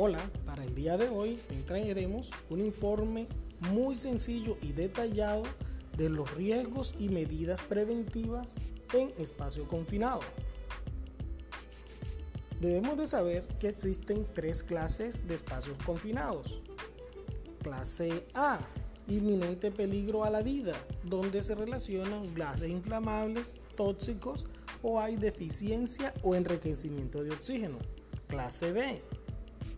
Hola, para el día de hoy traeremos un informe muy sencillo y detallado de los riesgos y medidas preventivas en espacio confinado. Debemos de saber que existen tres clases de espacios confinados. Clase A, inminente peligro a la vida, donde se relacionan gases inflamables, tóxicos o hay deficiencia o enriquecimiento de oxígeno. Clase B,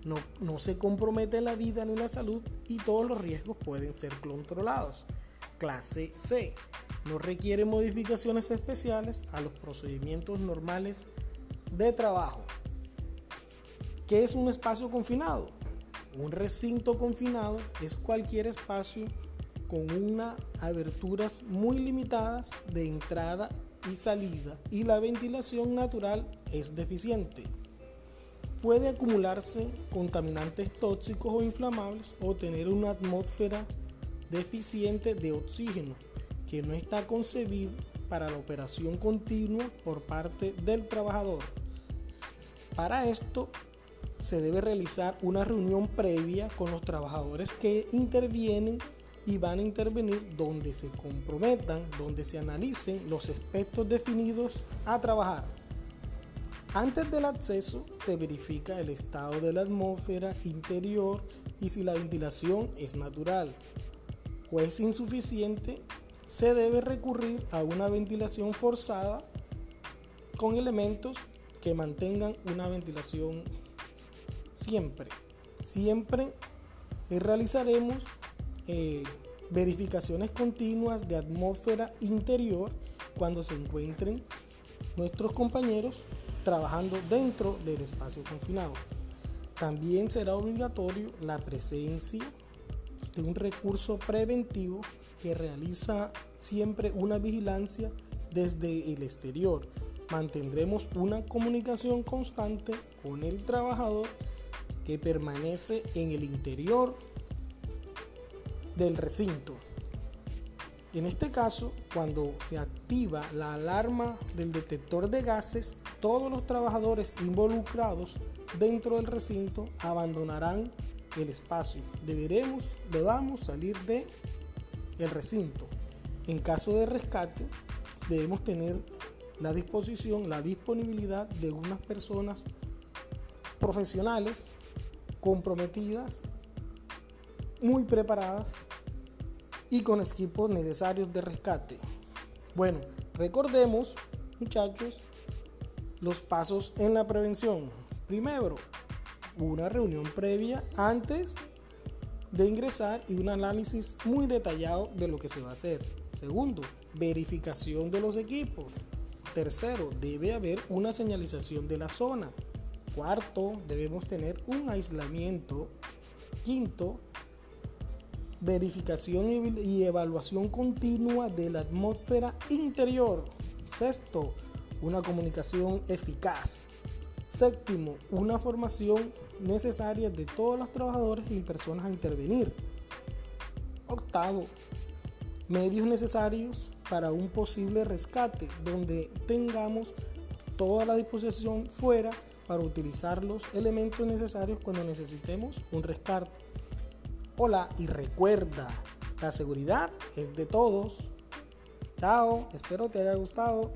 no, no, se compromete la vida ni la salud y todos los riesgos pueden ser controlados. Clase C. No requiere modificaciones especiales a los procedimientos normales de trabajo. ¿Qué es un espacio confinado? Un recinto confinado es cualquier espacio con unas aberturas muy limitadas de entrada y salida y la ventilación natural es deficiente. Puede acumularse contaminantes tóxicos o inflamables o tener una atmósfera deficiente de oxígeno que no está concebido para la operación continua por parte del trabajador. Para esto se debe realizar una reunión previa con los trabajadores que intervienen y van a intervenir donde se comprometan, donde se analicen los aspectos definidos a trabajar. Antes del acceso se verifica el estado de la atmósfera interior y si la ventilación es natural o es insuficiente, se debe recurrir a una ventilación forzada con elementos que mantengan una ventilación siempre. Siempre realizaremos eh, verificaciones continuas de atmósfera interior cuando se encuentren nuestros compañeros trabajando dentro del espacio confinado. También será obligatorio la presencia de un recurso preventivo que realiza siempre una vigilancia desde el exterior. Mantendremos una comunicación constante con el trabajador que permanece en el interior del recinto. En este caso, cuando se activa la alarma del detector de gases, todos los trabajadores involucrados dentro del recinto abandonarán el espacio. Deberemos, debamos salir de el recinto. En caso de rescate, debemos tener la disposición, la disponibilidad de unas personas profesionales comprometidas, muy preparadas y con equipos necesarios de rescate. Bueno, recordemos, muchachos, los pasos en la prevención. Primero, una reunión previa antes de ingresar y un análisis muy detallado de lo que se va a hacer. Segundo, verificación de los equipos. Tercero, debe haber una señalización de la zona. Cuarto, debemos tener un aislamiento. Quinto, verificación y evaluación continua de la atmósfera interior. Sexto, una comunicación eficaz. Séptimo, una formación necesaria de todos los trabajadores y personas a intervenir. Octavo, medios necesarios para un posible rescate donde tengamos toda la disposición fuera para utilizar los elementos necesarios cuando necesitemos un rescate. Hola y recuerda, la seguridad es de todos. Chao, espero te haya gustado.